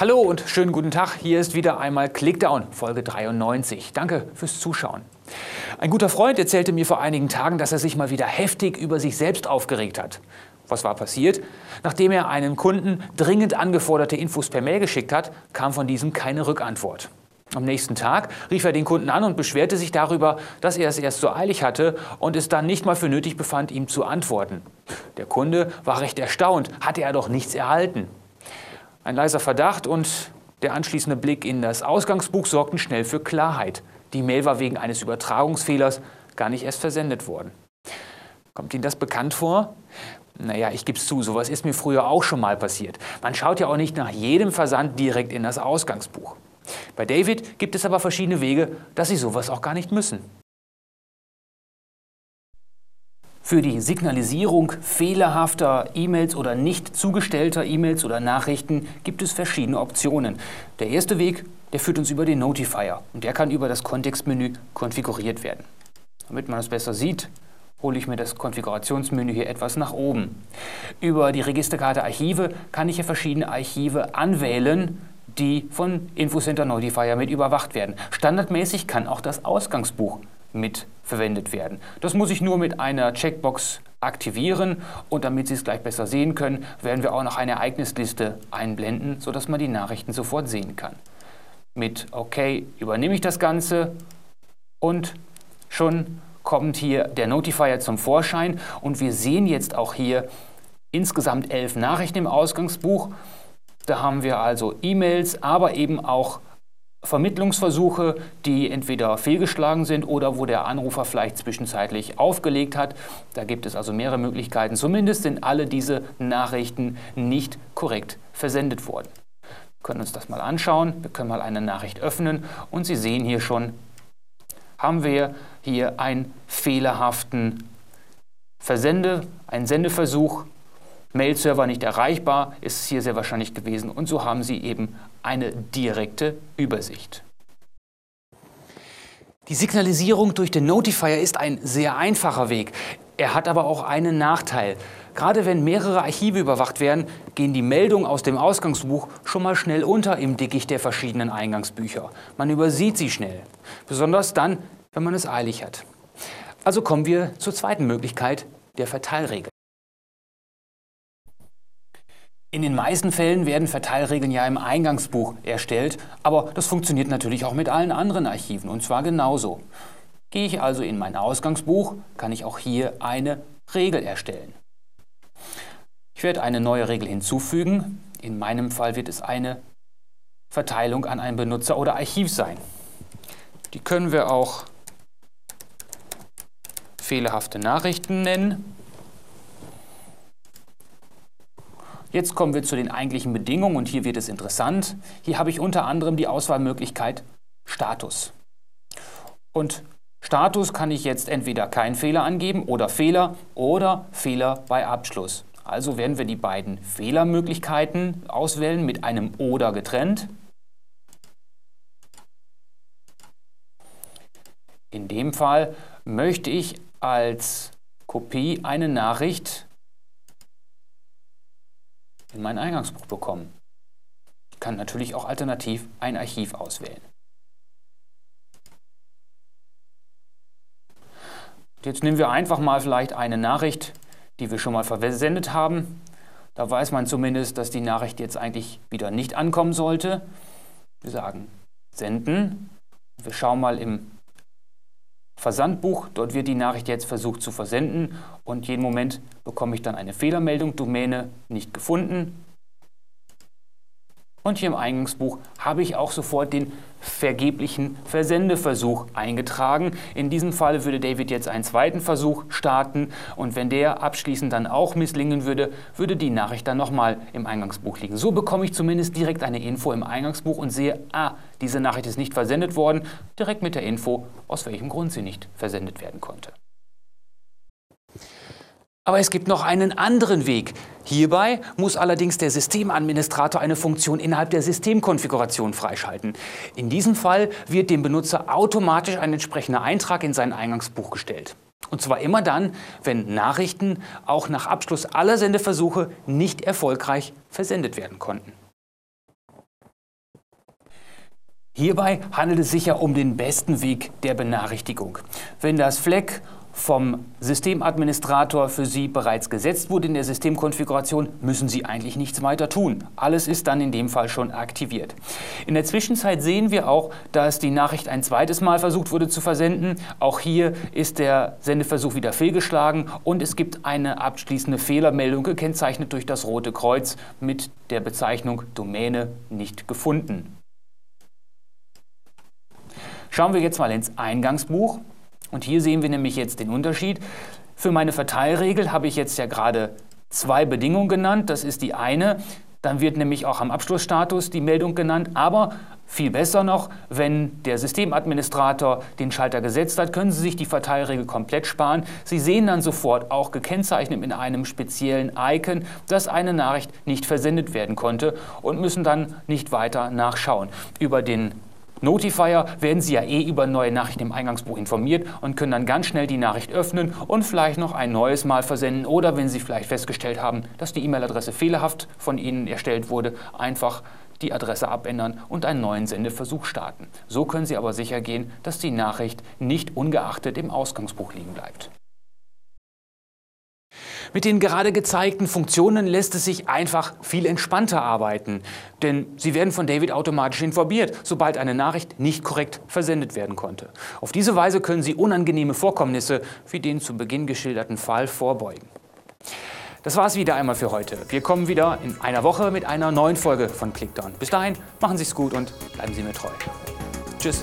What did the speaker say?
Hallo und schönen guten Tag. Hier ist wieder einmal Clickdown, Folge 93. Danke fürs Zuschauen. Ein guter Freund erzählte mir vor einigen Tagen, dass er sich mal wieder heftig über sich selbst aufgeregt hat. Was war passiert? Nachdem er einem Kunden dringend angeforderte Infos per Mail geschickt hat, kam von diesem keine Rückantwort. Am nächsten Tag rief er den Kunden an und beschwerte sich darüber, dass er es erst so eilig hatte und es dann nicht mal für nötig befand, ihm zu antworten. Der Kunde war recht erstaunt, hatte er doch nichts erhalten. Ein leiser Verdacht und der anschließende Blick in das Ausgangsbuch sorgten schnell für Klarheit. Die Mail war wegen eines Übertragungsfehlers gar nicht erst versendet worden. Kommt Ihnen das bekannt vor? Naja, ich gebe es zu, sowas ist mir früher auch schon mal passiert. Man schaut ja auch nicht nach jedem Versand direkt in das Ausgangsbuch. Bei David gibt es aber verschiedene Wege, dass Sie sowas auch gar nicht müssen. Für die Signalisierung fehlerhafter E-Mails oder nicht zugestellter E-Mails oder Nachrichten gibt es verschiedene Optionen. Der erste Weg, der führt uns über den Notifier und der kann über das Kontextmenü konfiguriert werden. Damit man es besser sieht, hole ich mir das Konfigurationsmenü hier etwas nach oben. Über die Registerkarte Archive kann ich hier verschiedene Archive anwählen, die von Infocenter Notifier mit überwacht werden. Standardmäßig kann auch das Ausgangsbuch mit verwendet werden. Das muss ich nur mit einer Checkbox aktivieren und damit Sie es gleich besser sehen können, werden wir auch noch eine Ereignisliste einblenden, sodass man die Nachrichten sofort sehen kann. Mit OK übernehme ich das Ganze und schon kommt hier der Notifier zum Vorschein und wir sehen jetzt auch hier insgesamt elf Nachrichten im Ausgangsbuch. Da haben wir also E-Mails, aber eben auch Vermittlungsversuche, die entweder fehlgeschlagen sind oder wo der Anrufer vielleicht zwischenzeitlich aufgelegt hat. Da gibt es also mehrere Möglichkeiten. Zumindest sind alle diese Nachrichten nicht korrekt versendet worden. Wir können uns das mal anschauen. Wir können mal eine Nachricht öffnen und Sie sehen hier schon, haben wir hier einen fehlerhaften Versende, einen Sendeversuch Mail-Server nicht erreichbar, ist es hier sehr wahrscheinlich gewesen und so haben Sie eben eine direkte Übersicht. Die Signalisierung durch den Notifier ist ein sehr einfacher Weg. Er hat aber auch einen Nachteil. Gerade wenn mehrere Archive überwacht werden, gehen die Meldungen aus dem Ausgangsbuch schon mal schnell unter im Dickicht der verschiedenen Eingangsbücher. Man übersieht sie schnell. Besonders dann, wenn man es eilig hat. Also kommen wir zur zweiten Möglichkeit, der Verteilregel. In den meisten Fällen werden Verteilregeln ja im Eingangsbuch erstellt, aber das funktioniert natürlich auch mit allen anderen Archiven und zwar genauso. Gehe ich also in mein Ausgangsbuch, kann ich auch hier eine Regel erstellen. Ich werde eine neue Regel hinzufügen. In meinem Fall wird es eine Verteilung an einen Benutzer oder Archiv sein. Die können wir auch fehlerhafte Nachrichten nennen. Jetzt kommen wir zu den eigentlichen Bedingungen und hier wird es interessant. Hier habe ich unter anderem die Auswahlmöglichkeit Status. Und Status kann ich jetzt entweder kein Fehler angeben oder Fehler oder Fehler bei Abschluss. Also werden wir die beiden Fehlermöglichkeiten auswählen mit einem oder getrennt. In dem Fall möchte ich als Kopie eine Nachricht in mein Eingangsbuch bekommen. Ich kann natürlich auch alternativ ein Archiv auswählen. Jetzt nehmen wir einfach mal vielleicht eine Nachricht, die wir schon mal versendet haben. Da weiß man zumindest, dass die Nachricht jetzt eigentlich wieder nicht ankommen sollte. Wir sagen Senden. Wir schauen mal im Versandbuch. Dort wird die Nachricht jetzt versucht zu versenden und jeden Moment bekomme ich dann eine Fehlermeldung, Domäne nicht gefunden. Und hier im Eingangsbuch habe ich auch sofort den vergeblichen Versendeversuch eingetragen. In diesem Fall würde David jetzt einen zweiten Versuch starten und wenn der abschließend dann auch misslingen würde, würde die Nachricht dann nochmal im Eingangsbuch liegen. So bekomme ich zumindest direkt eine Info im Eingangsbuch und sehe, ah, diese Nachricht ist nicht versendet worden, direkt mit der Info, aus welchem Grund sie nicht versendet werden konnte. Aber es gibt noch einen anderen Weg. Hierbei muss allerdings der Systemadministrator eine Funktion innerhalb der Systemkonfiguration freischalten. In diesem Fall wird dem Benutzer automatisch ein entsprechender Eintrag in sein Eingangsbuch gestellt. Und zwar immer dann, wenn Nachrichten auch nach Abschluss aller Sendeversuche nicht erfolgreich versendet werden konnten. Hierbei handelt es sich ja um den besten Weg der Benachrichtigung. Wenn das Fleck vom Systemadministrator für Sie bereits gesetzt wurde in der Systemkonfiguration, müssen Sie eigentlich nichts weiter tun. Alles ist dann in dem Fall schon aktiviert. In der Zwischenzeit sehen wir auch, dass die Nachricht ein zweites Mal versucht wurde zu versenden. Auch hier ist der Sendeversuch wieder fehlgeschlagen und es gibt eine abschließende Fehlermeldung, gekennzeichnet durch das rote Kreuz mit der Bezeichnung Domäne nicht gefunden. Schauen wir jetzt mal ins Eingangsbuch. Und hier sehen wir nämlich jetzt den Unterschied. Für meine Verteilregel habe ich jetzt ja gerade zwei Bedingungen genannt. Das ist die eine. Dann wird nämlich auch am Abschlussstatus die Meldung genannt. Aber viel besser noch, wenn der Systemadministrator den Schalter gesetzt hat, können Sie sich die Verteilregel komplett sparen. Sie sehen dann sofort auch gekennzeichnet in einem speziellen Icon, dass eine Nachricht nicht versendet werden konnte und müssen dann nicht weiter nachschauen. Über den Notifier werden Sie ja eh über neue Nachrichten im Eingangsbuch informiert und können dann ganz schnell die Nachricht öffnen und vielleicht noch ein neues Mal versenden oder wenn Sie vielleicht festgestellt haben, dass die E-Mail-Adresse fehlerhaft von Ihnen erstellt wurde, einfach die Adresse abändern und einen neuen Sendeversuch starten. So können Sie aber sicher gehen, dass die Nachricht nicht ungeachtet im Ausgangsbuch liegen bleibt. Mit den gerade gezeigten Funktionen lässt es sich einfach viel entspannter arbeiten, denn sie werden von David automatisch informiert, sobald eine Nachricht nicht korrekt versendet werden konnte. Auf diese Weise können Sie unangenehme Vorkommnisse wie den zu Beginn geschilderten Fall vorbeugen. Das war es wieder einmal für heute. Wir kommen wieder in einer Woche mit einer neuen Folge von Clickdown. Bis dahin, machen Sie es gut und bleiben Sie mir treu. Tschüss.